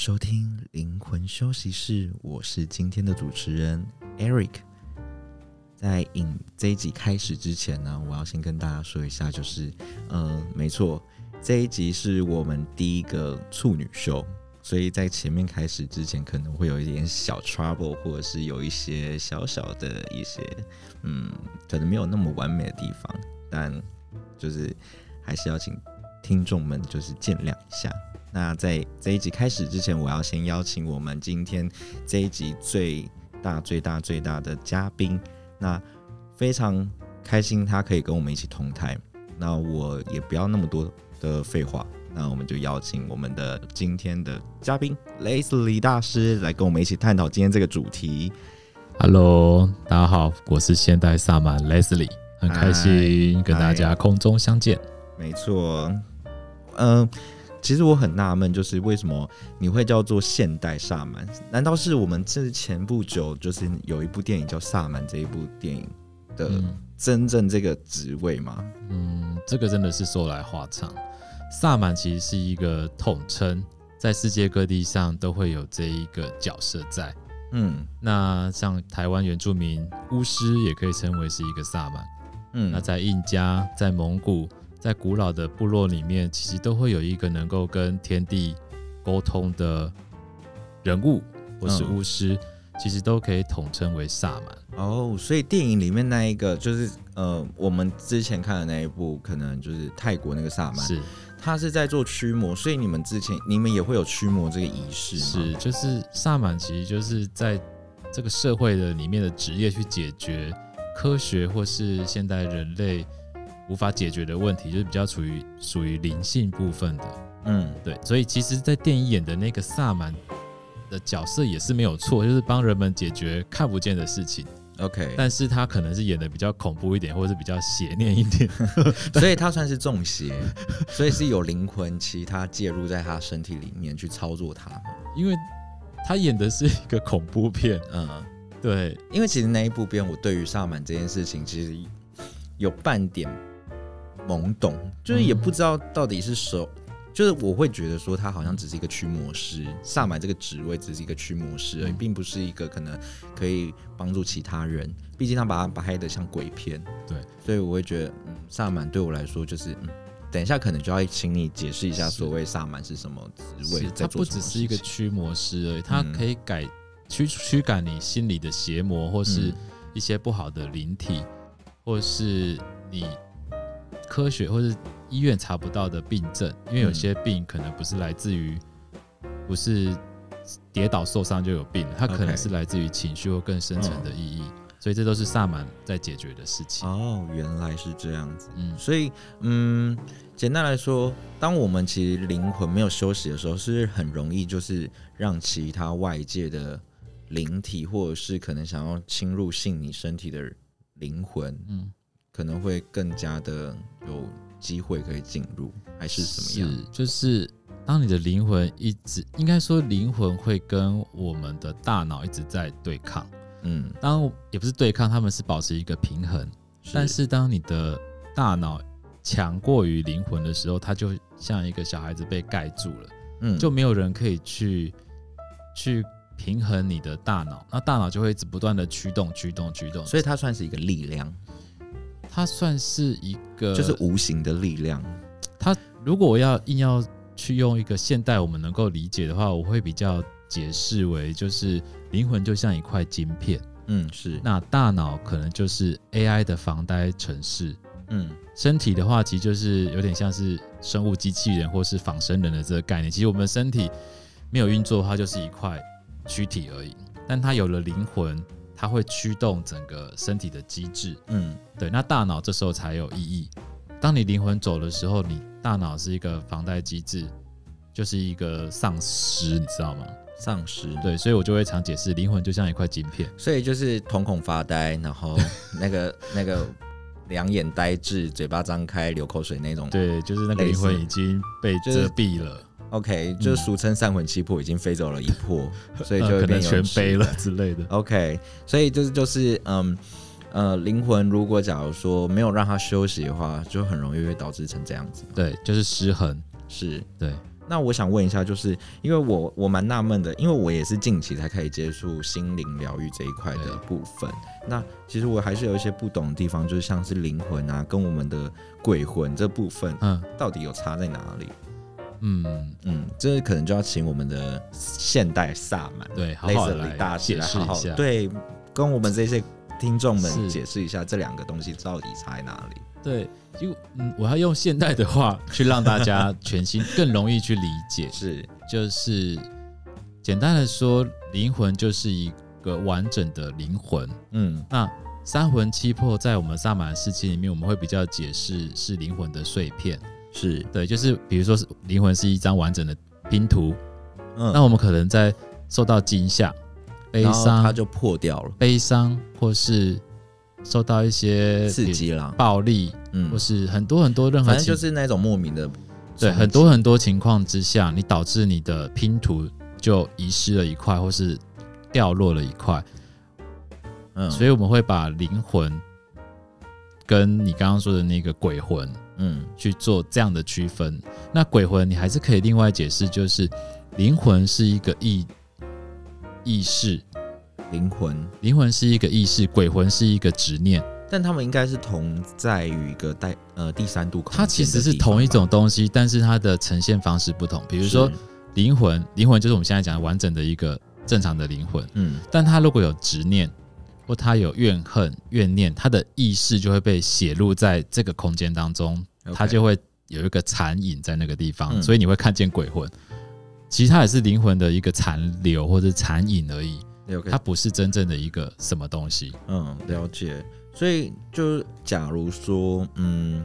收听灵魂休息室，我是今天的主持人 Eric。在影这一集开始之前呢，我要先跟大家说一下，就是，呃，没错，这一集是我们第一个处女秀，所以在前面开始之前可能会有一点小 trouble，或者是有一些小小的一些，嗯，可能没有那么完美的地方，但就是还是要请听众们就是见谅一下。那在这一集开始之前，我要先邀请我们今天这一集最大、最大、最大的嘉宾。那非常开心，他可以跟我们一起同台。那我也不要那么多的废话，那我们就邀请我们的今天的嘉宾 Leslie 大师来跟我们一起探讨今天这个主题。Hello，大家好，我是现代萨满 Leslie，很开心跟大家空中相见。没错，嗯、呃。其实我很纳闷，就是为什么你会叫做现代萨满？难道是我们之前不久就是有一部电影叫《萨满》这一部电影的真正这个职位吗？嗯，这个真的是说来话长。萨满其实是一个统称，在世界各地上都会有这一个角色在。嗯，那像台湾原住民巫师也可以称为是一个萨满。嗯，那在印加，在蒙古。在古老的部落里面，其实都会有一个能够跟天地沟通的人物，或是巫师，嗯、其实都可以统称为萨满。哦，所以电影里面那一个，就是呃，我们之前看的那一部，可能就是泰国那个萨满，是他是在做驱魔，所以你们之前你们也会有驱魔这个仪式吗？是，就是萨满，其实就是在这个社会的里面的职业，去解决科学或是现代人类。无法解决的问题，就是比较处于属于灵性部分的，嗯，对，所以其实，在电影演的那个萨满的角色也是没有错，就是帮人们解决看不见的事情，OK，但是他可能是演的比较恐怖一点，或者是比较邪念一点，所以他算是中邪，所以是有灵魂其他介入在他身体里面去操作他，因为他演的是一个恐怖片，嗯，对，因为其实那一部片，我对于萨满这件事情，其实有半点。懵懂，就是也不知道到底是什，嗯、就是我会觉得说他好像只是一个驱魔师，萨满这个职位只是一个驱魔师而已，嗯、并不是一个可能可以帮助其他人。毕竟他把他拍的像鬼片，对，所以我会觉得，嗯，萨满对我来说就是，嗯，等一下可能就要请你解释一下所谓萨满是什么职位，他不只是一个驱魔师而已，他可以改驱驱赶你心里的邪魔，或是一些不好的灵体，或是你。科学或是医院查不到的病症，因为有些病可能不是来自于，不是跌倒受伤就有病，它可能是来自于情绪或更深层的意义，所以这都是萨满在解决的事情。哦，原来是这样子。嗯，所以嗯，简单来说，当我们其实灵魂没有休息的时候，是很容易就是让其他外界的灵体，或者是可能想要侵入性你身体的灵魂，嗯。可能会更加的有机会可以进入，还是怎么样？是，就是当你的灵魂一直，应该说灵魂会跟我们的大脑一直在对抗。嗯，当也不是对抗，他们是保持一个平衡。是，但是当你的大脑强过于灵魂的时候，它就像一个小孩子被盖住了。嗯，就没有人可以去去平衡你的大脑，那大脑就会一直不断的驱动、驱动、驱动，所以它算是一个力量。它算是一个，就是无形的力量。它如果我要硬要去用一个现代我们能够理解的话，我会比较解释为，就是灵魂就像一块晶片，嗯，是。那大脑可能就是 AI 的防呆城市，嗯，身体的话，其实就是有点像是生物机器人或是仿生人的这个概念。其实我们身体没有运作的话，就是一块躯体而已。但它有了灵魂。它会驱动整个身体的机制，嗯，对。那大脑这时候才有意义。当你灵魂走的时候，你大脑是一个防呆机制，就是一个丧尸，你知道吗？丧尸。对，所以我就会常解释，灵魂就像一块晶片，所以就是瞳孔发呆，然后 那个那个两眼呆滞，嘴巴张开流口水那种。对，就是那个灵魂已经被遮蔽了。OK，就俗称三魂七魄已经飞走了一魄，嗯、所以就会变全飞了之类的。OK，所以就是就是嗯呃，灵魂如果假如说没有让它休息的话，就很容易会导致成这样子。对，就是失衡。是，对。那我想问一下，就是因为我我蛮纳闷的，因为我也是近期才开始接触心灵疗愈这一块的部分。那其实我还是有一些不懂的地方，就是像是灵魂啊，跟我们的鬼魂这部分，嗯，到底有差在哪里？嗯嗯嗯，这可能就要请我们的现代萨满，对，好好来大解释一下，对，跟我们这些听众们解释一下这两个东西到底差在哪里。对，就嗯，我要用现代的话 去让大家全新更容易去理解。是，就是简单的说，灵魂就是一个完整的灵魂。嗯，那三魂七魄在我们萨满世界里面，我们会比较解释是灵魂的碎片。是对，就是比如说是灵魂是一张完整的拼图。嗯，那我们可能在受到惊吓、悲伤，它就破掉了。悲伤或是。受到一些刺激啦，暴力，嗯，或是很多很多任何，反正就是那种莫名的，对，很多很多情况之下，你导致你的拼图就遗失了一块，或是掉落了一块，嗯，所以我们会把灵魂跟你刚刚说的那个鬼魂，嗯，去做这样的区分。那鬼魂你还是可以另外解释，就是灵魂是一个意意识。灵魂，灵魂是一个意识，鬼魂是一个执念，但他们应该是同在于一个带呃第三度空间。它其实是同一种东西，但是它的呈现方式不同。比如说灵魂，灵魂就是我们现在讲的完整的一个正常的灵魂，嗯，但它如果有执念或它有怨恨、怨念，它的意识就会被写入在这个空间当中，它就会有一个残影在那个地方，所以你会看见鬼魂。其实它也是灵魂的一个残留或者残影而已。它不是真正的一个什么东西。嗯，了解。所以就假如说，嗯，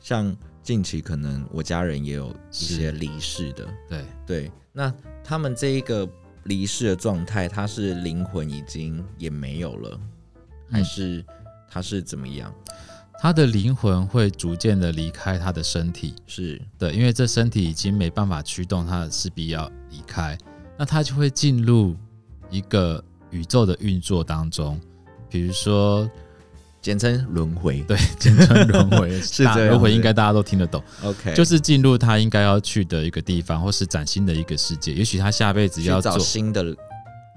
像近期可能我家人也有一些离世的，对对。那他们这一个离世的状态，他是灵魂已经也没有了，还是他是怎么样？他的灵魂会逐渐的离开他的身体，是对，因为这身体已经没办法驱动他，势必要离开。那他就会进入。一个宇宙的运作当中，比如说简称轮回，对，简称轮回 是这轮回，应该大家都听得懂。OK，就是进入他应该要去的一个地方，或是崭新的一个世界。也许他下辈子要找新的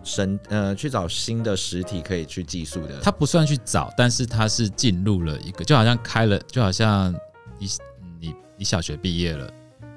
身，呃，去找新的实体可以去寄宿的。他不算去找，但是他是进入了一个，就好像开了，就好像你你你小学毕业了，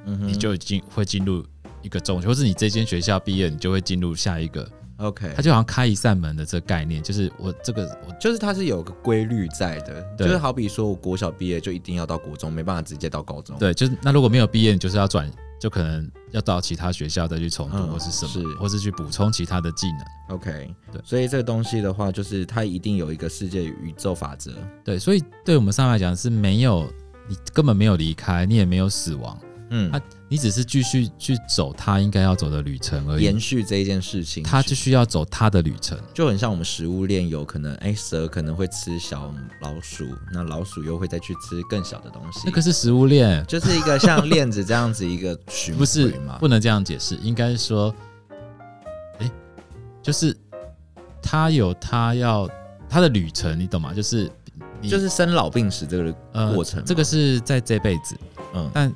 嗯哼，你就已经会进入一个中学，或是你这间学校毕业，你就会进入下一个。OK，他就好像开一扇门的这个概念，就是我这个我就是它是有个规律在的，对就是好比说我国小毕业就一定要到国中，没办法直接到高中。对，就是那如果没有毕业，你就是要转，就可能要到其他学校再去重读，嗯、或是什么，是或是去补充其他的技能。OK，对，所以这个东西的话，就是它一定有一个世界宇宙法则。对，所以对我们上来讲是没有，你根本没有离开，你也没有死亡。嗯，他你只是继续去走他应该要走的旅程而已，延续这一件事情，他就需要走他的旅程，就很像我们食物链，有可能哎，蛇可能会吃小老鼠，那老鼠又会再去吃更小的东西，那个是食物链，就是一个像链子这样子一个循环，不是吗？不能这样解释，应该说，哎，就是他有他要他的旅程，你懂吗？就是就是生老病死这个过程，这个是在这辈子，嗯，但。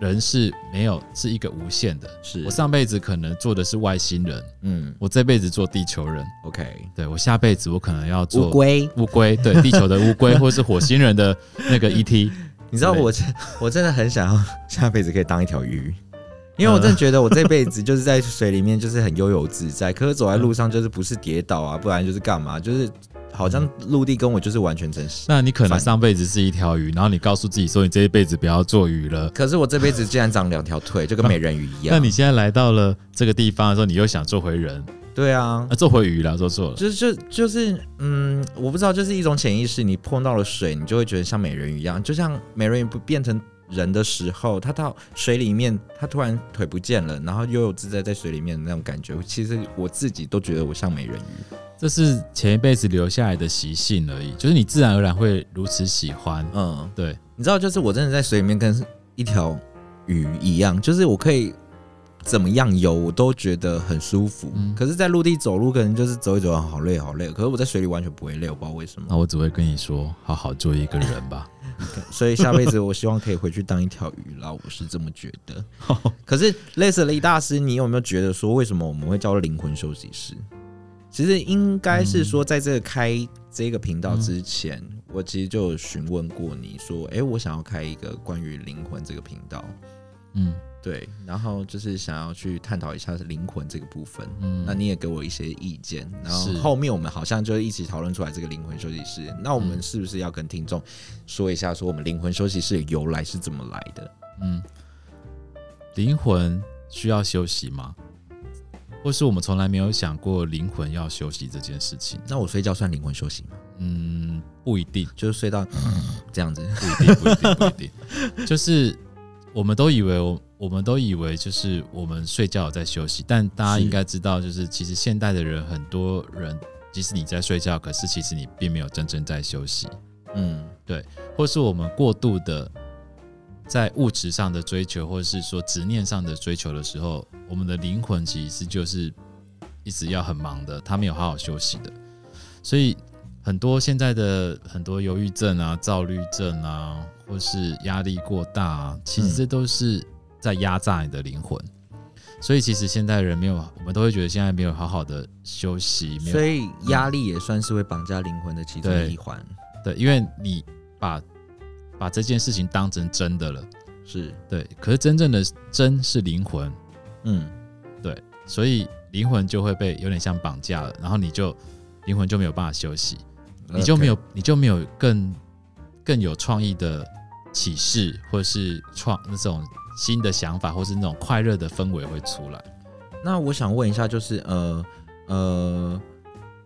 人是没有是一个无限的，是。我上辈子可能做的是外星人，嗯，我这辈子做地球人，OK，对我下辈子我可能要做乌龟，乌龟，对，地球的乌龟，或是火星人的那个 ET，你知道我真 我真的很想要下辈子可以当一条鱼，因为我真的觉得我这辈子就是在水里面就是很悠游自在，可是走在路上就是不是跌倒啊，不然就是干嘛，就是。好像陆地跟我就是完全真实。那你可能上辈子是一条鱼，然后你告诉自己说你这一辈子不要做鱼了。可是我这辈子竟然长两条腿，就跟美人鱼一样。那你现在来到了这个地方的时候，你又想做回人？对啊，啊做回鱼了，做错了。就是就就是嗯，我不知道，就是一种潜意识，你碰到了水，你就会觉得像美人鱼一样。就像美人鱼不变成人的时候，他到水里面，他突然腿不见了，然后悠游自在在水里面的那种感觉，其实我自己都觉得我像美人鱼。这是前一辈子留下来的习性而已，就是你自然而然会如此喜欢。嗯，对，你知道，就是我真的在水里面跟一条鱼一样，就是我可以怎么样游，我都觉得很舒服。嗯，可是，在陆地走路，可能就是走一走，好累，好累。可是我在水里完全不会累，我不知道为什么。那我只会跟你说，好好做一个人吧。所以下辈子我希望可以回去当一条鱼啦，我是这么觉得。可是类似李大师，你有没有觉得说，为什么我们会叫灵魂休息室？其实应该是说，在这个开这个频道之前，嗯、我其实就询问过你说，哎、欸，我想要开一个关于灵魂这个频道，嗯。对，然后就是想要去探讨一下灵魂这个部分，嗯，那你也给我一些意见，然后后面我们好像就一起讨论出来这个灵魂休息室。那我们是不是要跟听众说一下，说我们灵魂休息室的由来是怎么来的？嗯，灵魂需要休息吗？或是我们从来没有想过灵魂要休息这件事情？那我睡觉算灵魂休息吗？嗯，不一定，就是睡到 这样子，不一定，不一定，不一定，就是我们都以为我。我们都以为就是我们睡觉有在休息，但大家应该知道，就是其实现代的人很多人，即使你在睡觉，可是其实你并没有真正在休息。嗯，对，或是我们过度的在物质上的追求，或者是说执念上的追求的时候，我们的灵魂其实就是一直要很忙的，他没有好好休息的。所以很多现在的很多忧郁症啊、躁郁症啊，或是压力过大啊，其实这都是。在压榨你的灵魂，所以其实现在人没有，我们都会觉得现在没有好好的休息，所以压力也算是会绑架灵魂的其中一环。对，因为你把把这件事情当成真的了，是。对，可是真正的真是灵魂，嗯，对，所以灵魂就会被有点像绑架了，然后你就灵魂就没有办法休息，你就没有你就没有更更有创意的启示，或者是创那种。新的想法，或是那种快乐的氛围会出来。那我想问一下，就是呃呃，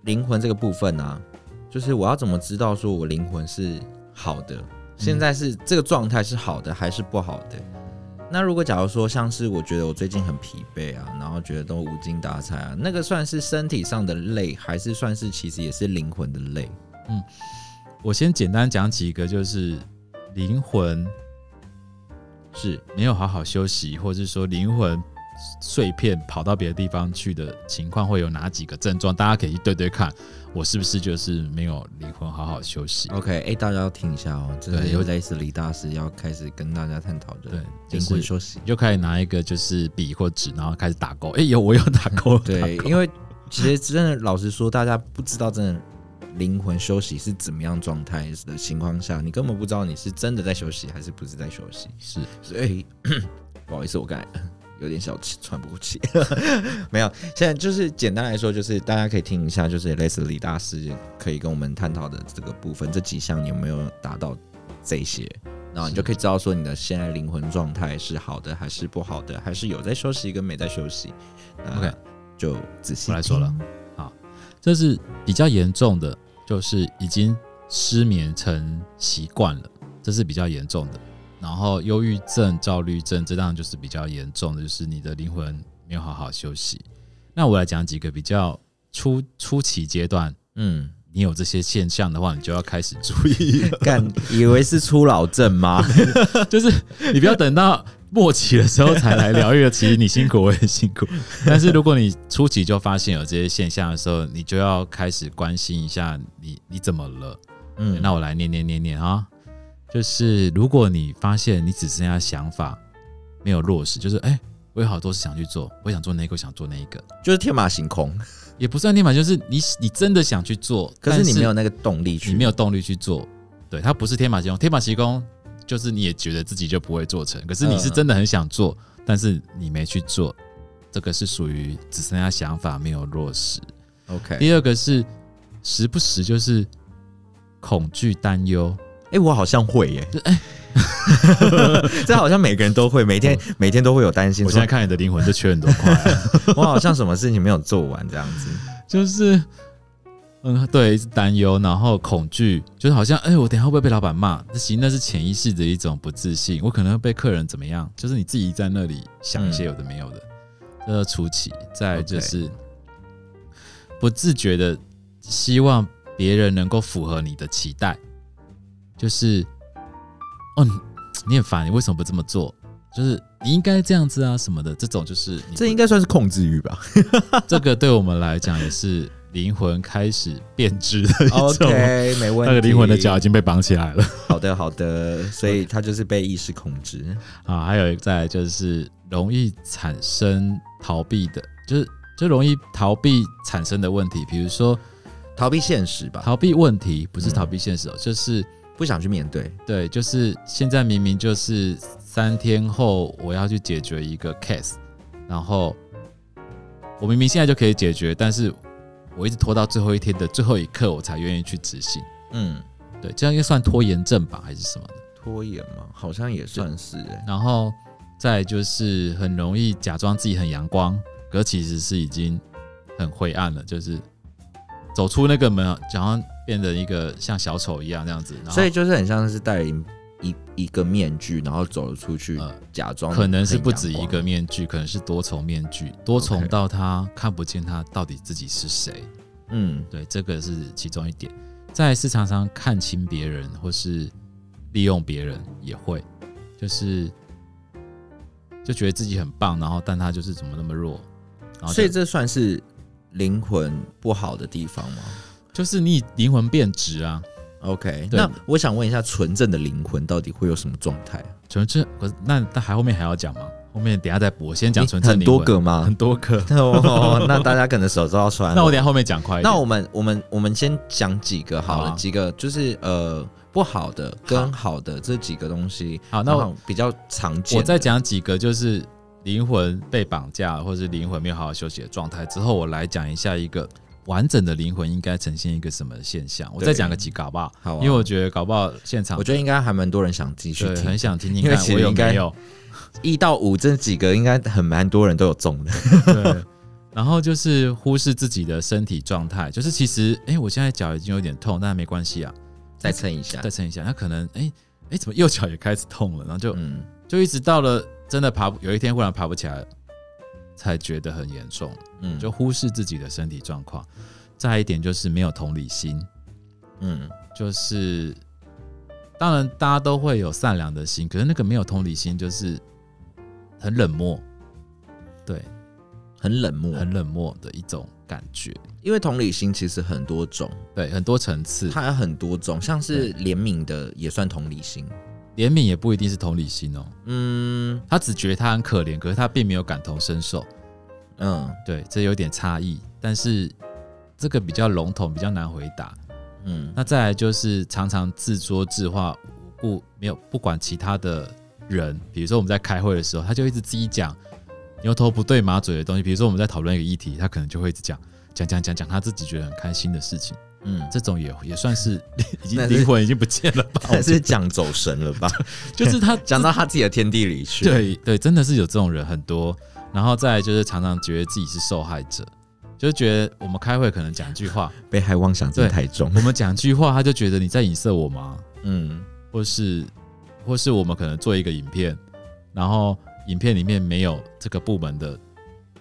灵魂这个部分呢、啊，就是我要怎么知道说我灵魂是好的？现在是这个状态是好的还是不好的？那如果假如说像是我觉得我最近很疲惫啊，然后觉得都无精打采啊，那个算是身体上的累，还是算是其实也是灵魂的累？嗯，我先简单讲几个，就是灵魂。是没有好好休息，或者是说灵魂碎片跑到别的地方去的情况，会有哪几个症状？大家可以去对对看，我是不是就是没有灵魂好好休息？OK，哎、欸，大家要听一下哦，这是又类似李大师要开始跟大家探讨的。对，灵魂休息，就开始拿一个就是笔或纸，然后开始打勾。哎、欸，有我有打勾。对，因为其实真的老实说，大家不知道真的。灵魂休息是怎么样状态的情况下，你根本不知道你是真的在休息还是不是在休息。是，所以 不好意思，我刚才有点小气，喘不过气。没有，现在就是简单来说，就是大家可以听一下，就是类似李大师可以跟我们探讨的这个部分，这几项你有没有达到这些？然后你就可以知道说你的现在灵魂状态是好的还是不好的，还是有在休息跟没在休息。OK，就仔细来说了。好，这是比较严重的。就是已经失眠成习惯了，这是比较严重的。然后忧郁症、焦虑症，这当然就是比较严重的，就是你的灵魂没有好好休息。那我来讲几个比较初初期阶段，嗯，你有这些现象的话，你就要开始注意了。干，以为是初老症吗？就是你不要等到。末期的时候才来疗愈，其实你辛苦，我也辛苦。但是如果你初期就发现有这些现象的时候，你就要开始关心一下你你怎么了。嗯，那我来念念念念啊，就是如果你发现你只剩下想法没有落实，就是哎、欸，我有好多事想去做，我想做那个，我想做那一个，就是天马行空，也不算天马，就是你你真的想去做，可是你没有那个动力去，你没有动力去做。对，它不是天马行空，天马行空。就是你也觉得自己就不会做成，可是你是真的很想做，但是你没去做，这个是属于只剩下想法没有落实。OK，第二个是时不时就是恐惧担忧，哎，我好像会耶，哎，这好像每个人都会，每天每天都会有担心。我现在看你的灵魂就缺很多块，我好像什么事情没有做完这样子，就是。嗯，对，是担忧，然后恐惧，就是好像，哎，我等下会不会被老板骂？那其实那是潜意识的一种不自信，我可能会被客人怎么样？就是你自己在那里想一些有的没有的，这个初期，再就是不自觉的希望别人能够符合你的期待，就是，哦，你很烦，你为什么不这么做？就是你应该这样子啊什么的，这种就是，这应该算是控制欲吧？这个对我们来讲也是。灵魂开始变质的一种。OK，没问题。那个灵魂的脚已经被绑起来了。好的，好的。所以它就是被意识控制啊。还有再来就是容易产生逃避的，就是就容易逃避产生的问题，比如说逃避现实吧。逃避问题不是逃避现实哦，嗯、就是不想去面对。对，就是现在明明就是三天后我要去解决一个 case，然后我明明现在就可以解决，但是。我一直拖到最后一天的最后一刻，我才愿意去执行。嗯，对，这样应该算拖延症吧，还是什么的？拖延吗？好像也算是。然后再就是很容易假装自己很阳光，可其实是已经很灰暗了。就是走出那个门，假装变得一个像小丑一样这样子。所以就是很像是戴一一个面具，然后走了出去，呃、假装可能是不止一个面具，可能是多重面具，多重到他看不见他到底自己是谁。嗯，对，这个是其中一点。再是常常看清别人，或是利用别人，也会，就是就觉得自己很棒，然后但他就是怎么那么弱。然后所以这算是灵魂不好的地方吗？就是你灵魂变质啊。OK，那我想问一下，纯正的灵魂到底会有什么状态？纯正，可是那那还后面还要讲吗？后面等下再播，先讲纯正灵魂。很多个吗？很多个。哦，那大家可能手都要酸。那我等下后面讲快一点。那我们我们我们先讲几个好了，好啊、几个就是呃不好的跟好的这几个东西。好，那我比较常见。我再讲几个，就是灵魂被绑架或者是灵魂没有好好休息的状态之后，我来讲一下一个。完整的灵魂应该呈现一个什么现象？我再讲个几个好不好？好，因为我觉得搞不好现场，我觉得应该还蛮多人想继续听，很想听听看。我有没有一到五这几个，应该很蛮多人都有中的。对，然后就是忽视自己的身体状态，就是其实，哎，我现在脚已经有点痛，但没关系啊，再撑一下，再撑一下。那可能，哎，哎，怎么右脚也开始痛了？然后就，嗯就一直到了真的爬，有一天忽然爬不起来了。才觉得很严重，嗯，就忽视自己的身体状况。再一点就是没有同理心，嗯，就是当然大家都会有善良的心，可是那个没有同理心就是很冷漠，对，很冷漠，很冷漠的一种感觉。因为同理心其实很多种，对，很多层次，它有很多种，像是怜悯的也算同理心。怜悯也不一定是同理心哦，嗯，他只觉得他很可怜，可是他并没有感同身受，嗯，对，这有点差异，但是这个比较笼统，比较难回答，嗯，那再来就是常常自说自话，不没有不管其他的人，比如说我们在开会的时候，他就一直自己讲牛头不对马嘴的东西，比如说我们在讨论一个议题，他可能就会一直讲讲讲讲讲他自己觉得很开心的事情。嗯，这种也也算是已经灵魂已经不见了吧？还是讲走神了吧？就是他讲到他自己的天地里去。对对，真的是有这种人很多。然后再就是常常觉得自己是受害者，就觉得我们开会可能讲一句话，被害妄想症太重。我们讲句话，他就觉得你在影射我吗？嗯，或是或是我们可能做一个影片，然后影片里面没有这个部门的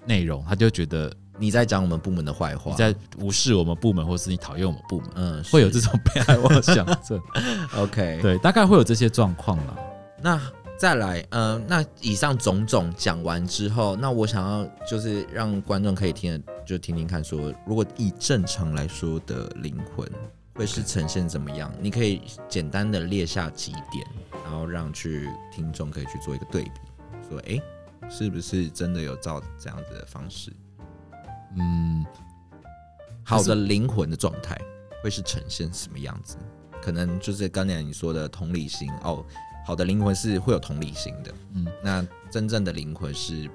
内容，他就觉得。你在讲我们部门的坏话，你在无视我们部门，或是你讨厌我们部门，嗯，会有这种被害妄想症。OK，对，大概会有这些状况了。那再来，嗯、呃，那以上种种讲完之后，那我想要就是让观众可以听，就听听看说，说如果以正常来说的灵魂会是呈现怎么样.你可以简单的列下几点，然后让去听众可以去做一个对比，说，哎、欸，是不是真的有照这样子的方式？嗯，好的灵魂的状态会是呈现什么样子？可能就是刚才你说的同理心哦。好的灵魂是会有同理心的，嗯，那真正的灵魂是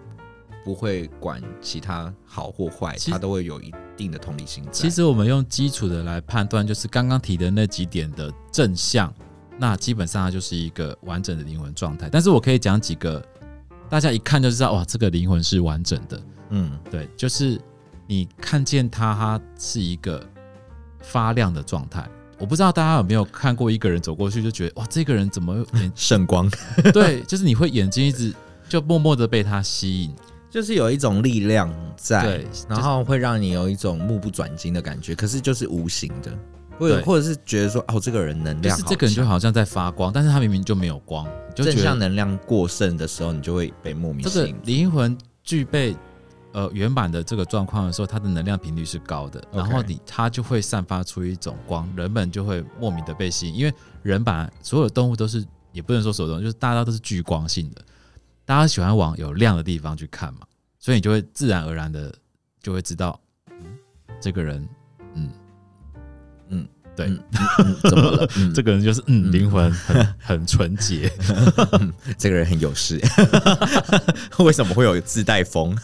不会管其他好或坏，它都会有一定的同理心。其实我们用基础的来判断，就是刚刚提的那几点的正向，那基本上它就是一个完整的灵魂状态。但是我可以讲几个，大家一看就知道，哇，这个灵魂是完整的。嗯，对，就是。你看见他，他是一个发亮的状态。我不知道大家有没有看过一个人走过去，就觉得哇，这个人怎么眼圣光？对，就是你会眼睛一直就默默的被他吸引，就是有一种力量在，对，然后会让你有一种目不转睛的感觉。可是就是无形的，或者或者是觉得说哦，这个人能量，就是这个人就好像在发光，但是他明明就没有光。就正向能量过剩的时候，你就会被莫名吸引。这个灵魂具备。呃原版的这个状况的时候，它的能量频率是高的，然后你它就会散发出一种光，人们就会莫名的被吸引，因为人把所有的动物都是，也不能说所有动物，就是大家都是聚光性的，大家喜欢往有亮的地方去看嘛，所以你就会自然而然的就会知道，嗯，这个人。对、嗯嗯，怎么了？嗯、这个人就是嗯，灵魂很很纯洁，这个人很有事。为什么会有自带风？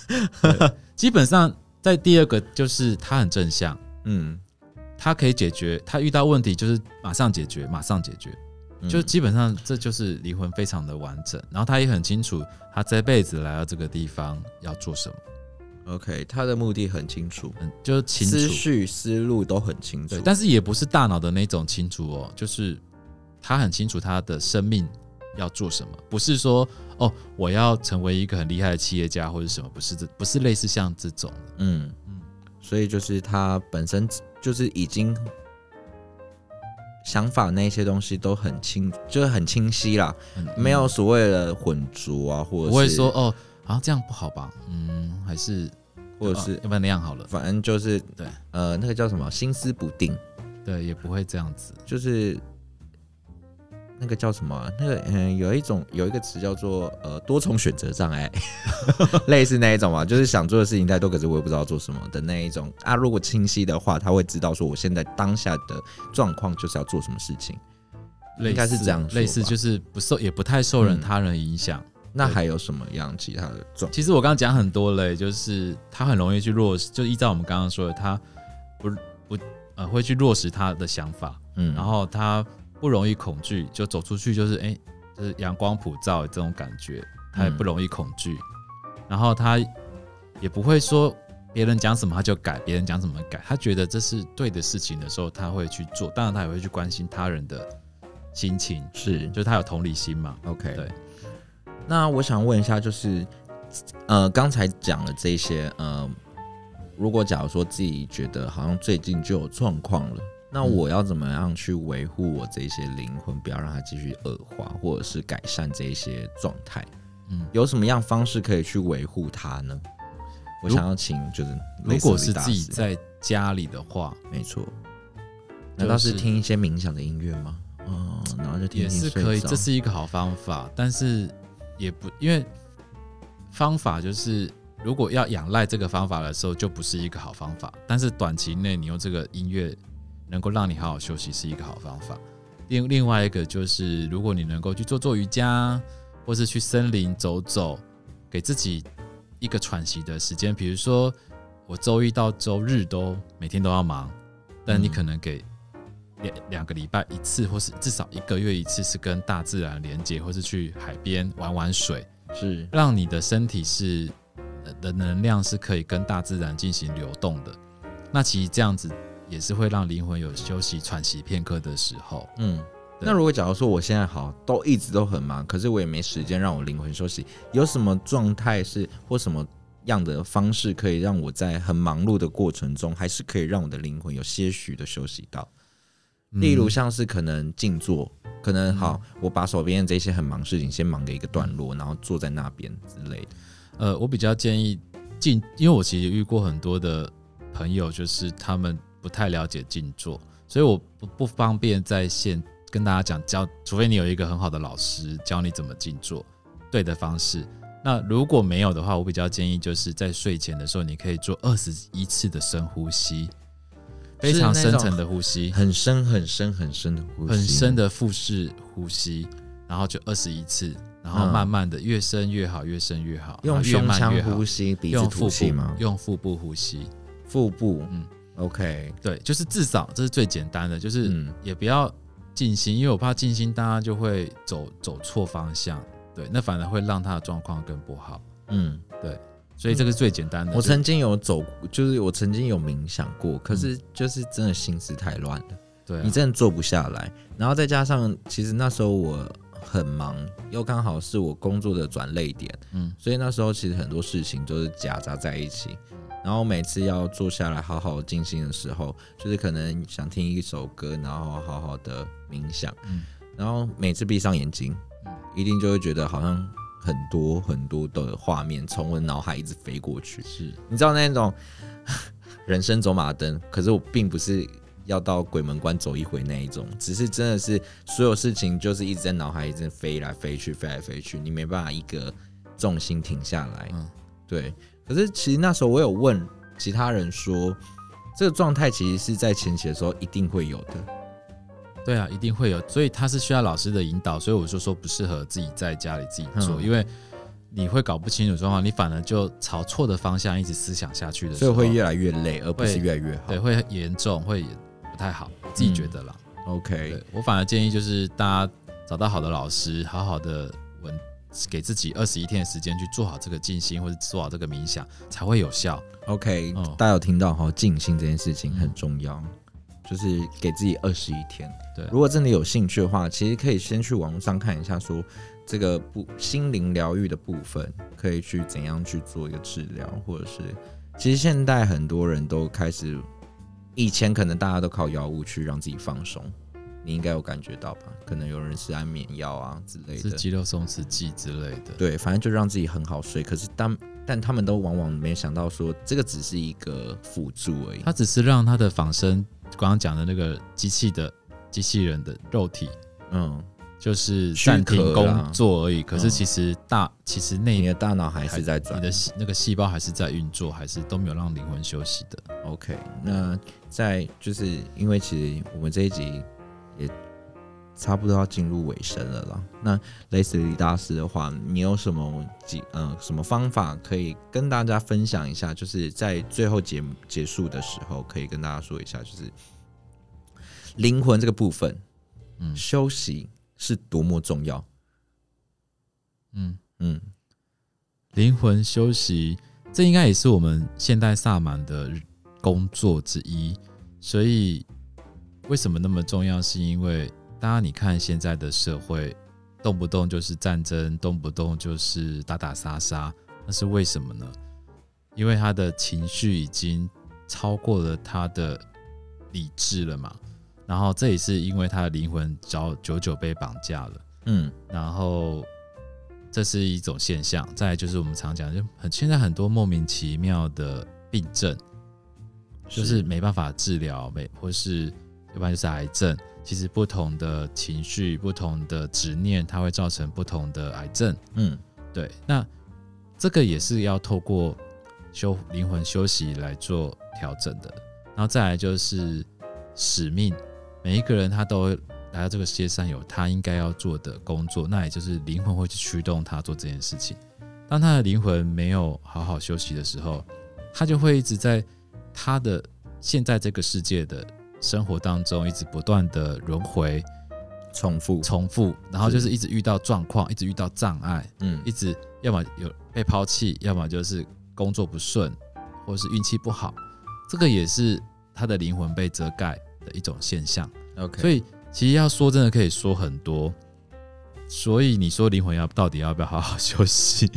基本上在第二个就是他很正向，嗯，他可以解决，他遇到问题就是马上解决，马上解决，嗯、就基本上这就是灵魂非常的完整。然后他也很清楚他这辈子来到这个地方要做什么。OK，他的目的很清楚，嗯，就清楚，思绪思路都很清楚，对，但是也不是大脑的那种清楚哦，就是他很清楚他的生命要做什么，不是说哦，我要成为一个很厉害的企业家或者什么，不是这，不是类似像这种，嗯嗯，所以就是他本身就是已经想法那些东西都很清，就是很清晰啦，嗯、没有所谓的混浊啊，或者不会说哦。啊，这样不好吧？嗯，还是或者是、哦、要不然那样好了。反正就是对，呃，那个叫什么，心思不定。对，也不会这样子。就是那个叫什么，那个嗯，有一种有一个词叫做呃多重选择障碍，类似那一种嘛，就是想做的事情太多，可是我也不知道做什么的那一种啊。如果清晰的话，他会知道说我现在当下的状况就是要做什么事情，应该是这样，类似就是不受也不太受人他人影响。嗯那还有什么样其他的状？其实我刚刚讲很多嘞，就是他很容易去落实，就依照我们刚刚说的，他不不呃会去落实他的想法，嗯，然后他不容易恐惧，就走出去就是哎、欸，就是阳光普照这种感觉，他也不容易恐惧，嗯、然后他也不会说别人讲什么他就改，别人讲什么改，他觉得这是对的事情的时候他会去做，当然他也会去关心他人的心情，是，就是他有同理心嘛，OK，对。那我想问一下，就是，呃，刚才讲了这些，呃，如果假如说自己觉得好像最近就有状况了，那我要怎么样去维护我这些灵魂，不要让它继续恶化，或者是改善这些状态？嗯，有什么样方式可以去维护它呢？我想要请，就是如果是自己在家里的话，没错，难道是听一些冥想的音乐吗？嗯，然后就也是可以，这是一个好方法，但是。也不，因为方法就是，如果要仰赖这个方法的时候，就不是一个好方法。但是短期内你用这个音乐能够让你好好休息，是一个好方法。另另外一个就是，如果你能够去做做瑜伽，或是去森林走走，给自己一个喘息的时间。比如说，我周一到周日都每天都要忙，但你可能给。两两个礼拜一次，或是至少一个月一次，是跟大自然连接，或是去海边玩玩水，是让你的身体是的能量是可以跟大自然进行流动的。那其实这样子也是会让灵魂有休息喘息片刻的时候。嗯，那如果假如说我现在好都一直都很忙，可是我也没时间让我灵魂休息，有什么状态是或什么样的方式可以让我在很忙碌的过程中，还是可以让我的灵魂有些许的休息到？例如像是可能静坐，可能好，我把手边这些很忙事情先忙给一个段落，然后坐在那边之类的。呃，我比较建议静，因为我其实遇过很多的朋友，就是他们不太了解静坐，所以我不不方便在线跟大家讲教，除非你有一个很好的老师教你怎么静坐对的方式。那如果没有的话，我比较建议就是在睡前的时候，你可以做二十一次的深呼吸。非常深层的呼吸，很深很深很深的呼吸，很深的腹式呼吸，然后就二十一次，然后慢慢的越深越好，越深越好，用胸腔呼吸，鼻子吐气吗？用腹部呼吸，腹部，嗯，OK，对，就是至少这是最简单的，就是也不要静心，因为我怕静心大家就会走走错方向，对，那反而会让他的状况更不好，嗯，对。所以这个是最简单的。我曾经有走，就是我曾经有冥想过，可是就是真的心思太乱了。对，你真的坐不下来。然后再加上，其实那时候我很忙，又刚好是我工作的转捩点。嗯，所以那时候其实很多事情都是夹杂在一起。然后每次要坐下来好好静心的时候，就是可能想听一首歌，然后好好的冥想。嗯，然后每次闭上眼睛，一定就会觉得好像。很多很多的画面从我脑海一直飞过去。是，你知道那种 人生走马灯，可是我并不是要到鬼门关走一回那一种，只是真的是所有事情就是一直在脑海一直飞来飞去，飞来飞去，你没办法一个重心停下来。嗯，对。可是其实那时候我有问其他人说，这个状态其实是在前期的时候一定会有的。对啊，一定会有，所以他是需要老师的引导，所以我就说不适合自己在家里自己做，嗯、因为你会搞不清楚状况，你反而就朝错的方向一直思想下去的时候，所以会越来越累，而不是越来越好。对，会严重，会不太好，自己觉得啦。嗯、OK，我反而建议就是大家找到好的老师，好好的稳，给自己二十一天的时间去做好这个静心或者做好这个冥想，才会有效。OK，、嗯、大家有听到哈，静心这件事情很重要。嗯就是给自己二十一天。对，如果真的有兴趣的话，其实可以先去网络上看一下，说这个不心灵疗愈的部分可以去怎样去做一个治疗，或者是其实现代很多人都开始，以前可能大家都靠药物去让自己放松，你应该有感觉到吧？可能有人是安眠药啊之类的，是肌肉松弛剂之类的。对，反正就让自己很好睡。可是当但他们都往往没想到说，这个只是一个辅助而已，它只是让他的仿生。刚刚讲的那个机器的机器人的肉体，嗯，就是暂停工作而已。可是其实大，其实内你的大脑还是在转，你的那个细胞还是在运作，还是都没有让灵魂休息的。OK，那在就是因为其实我们这一集也差不多要进入尾声了啦。那类似李大师的话，你有什么几呃什么方法可以跟大家分享一下？就是在最后节目结束的时候，可以跟大家说一下，就是。灵魂这个部分，嗯，休息是多么重要。嗯嗯，灵魂休息，这应该也是我们现代萨满的工作之一。所以，为什么那么重要？是因为大家你看现在的社会，动不动就是战争，动不动就是打打杀杀，那是为什么呢？因为他的情绪已经超过了他的理智了嘛。然后这也是因为他的灵魂早久久被绑架了，嗯，然后这是一种现象。再来就是我们常讲，就很现在很多莫名其妙的病症，就是没办法治疗，没或是要不然就是癌症。其实不同的情绪、不同的执念，它会造成不同的癌症。嗯，对。那这个也是要透过修灵魂休息来做调整的。然后再来就是使命。每一个人他都来到这个世界上，有他应该要做的工作，那也就是灵魂会去驱动他做这件事情。当他的灵魂没有好好休息的时候，他就会一直在他的现在这个世界的生活当中，一直不断的轮回、重复、重复，然后就是一直遇到状况，一直遇到障碍，嗯，一直要么有被抛弃，要么就是工作不顺，或是运气不好，这个也是他的灵魂被遮盖的一种现象，OK，所以其实要说真的可以说很多，所以你说灵魂要到底要不要好好休息？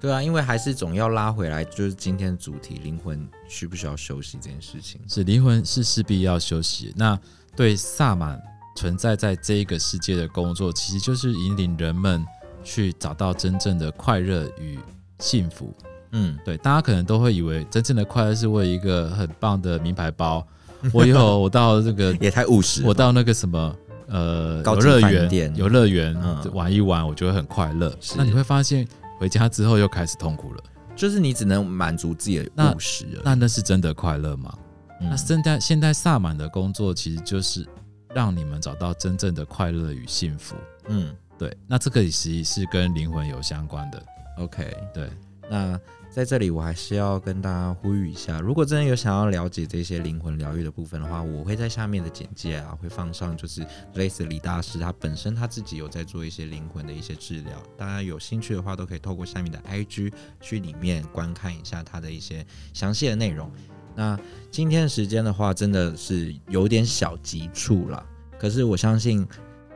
对啊，因为还是总要拉回来，就是今天的主题，灵魂需不需要休息这件事情？是灵魂是势必要休息。那对萨满存在在这一个世界的工作，其实就是引领人们去找到真正的快乐与幸福。嗯，对，大家可能都会以为真正的快乐是为一个很棒的名牌包。我以后我到这个 也太务实。我到那个什么呃，游乐园，游乐园玩一玩，我觉得很快乐。那你会发现回家之后又开始痛苦了，就是你只能满足自己的务实了。那那是真的快乐吗？那现在现在萨满的工作其实就是让你们找到真正的快乐与幸福。嗯，对。那这个其实是跟灵魂有相关的。OK，对。那。在这里，我还是要跟大家呼吁一下，如果真的有想要了解这些灵魂疗愈的部分的话，我会在下面的简介啊，会放上就是类似李大师他本身他自己有在做一些灵魂的一些治疗，大家有兴趣的话，都可以透过下面的 IG 去里面观看一下他的一些详细的内容。那今天的时间的话，真的是有点小急促了，可是我相信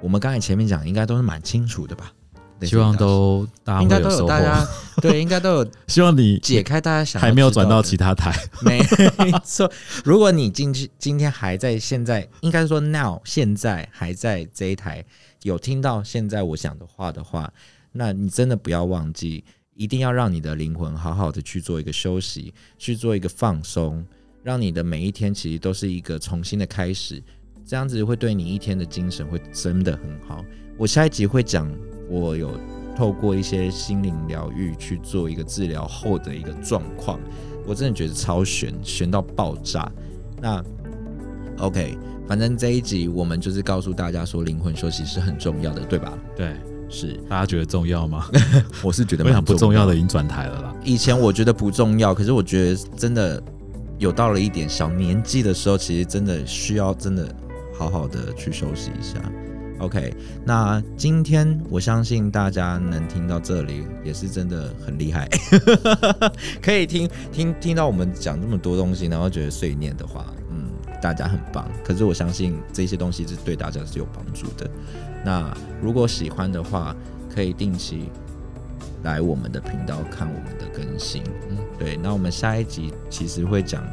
我们刚才前面讲应该都是蛮清楚的吧。希望都大家应该都有大家对，应该都有 希望你解开大家想还没有转到其他台，没错。如果你今天今天还在现在，应该说 now 现在还在这一台有听到现在我讲的话的话，那你真的不要忘记，一定要让你的灵魂好好的去做一个休息，去做一个放松，让你的每一天其实都是一个重新的开始，这样子会对你一天的精神会真的很好。我下一集会讲，我有透过一些心灵疗愈去做一个治疗后的一个状况，我真的觉得超悬，悬到爆炸。那 OK，反正这一集我们就是告诉大家说，灵魂休息是很重要的，对吧？对，是。大家觉得重要吗？我是觉得非常不重要的，已经转台了啦。以前我觉得不重要，可是我觉得真的有到了一点小年纪的时候，其实真的需要真的好好的去休息一下。OK，那今天我相信大家能听到这里也是真的很厉害，可以听听听到我们讲这么多东西，然后觉得碎念的话，嗯，大家很棒。可是我相信这些东西是对大家是有帮助的。那如果喜欢的话，可以定期来我们的频道看我们的更新。对。那我们下一集其实会讲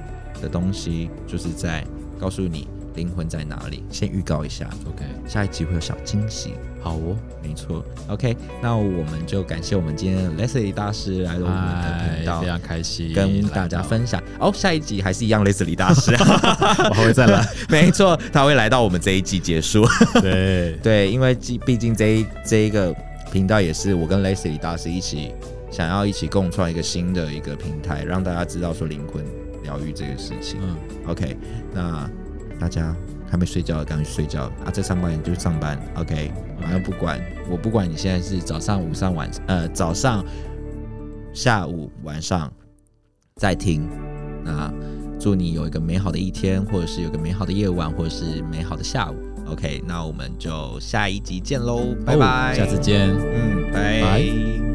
的东西，就是在告诉你。灵魂在哪里？先预告一下，OK。下一集会有小惊喜，好哦，没错，OK。那我们就感谢我们今天的 Leslie 大师来到我们的频道，非常开心跟大家分享。哦，下一集还是一样 Leslie 大师，我还会再来，没错，他会来到我们这一季结束。对对，因为毕竟这一这一个频道也是我跟 Leslie 大师一起想要一起共创一个新的一个平台，让大家知道说灵魂疗愈这个事情。嗯，OK，那。大家还没睡觉，赶紧去睡觉啊！在上班就上班，OK。反正不管我，不管你现在是早上、午上、晚呃早上、下午、晚上在听。那祝你有一个美好的一天，或者是有个美好的夜晚，或者是美好的下午。OK，那我们就下一集见喽，拜拜，下次见，嗯，拜拜。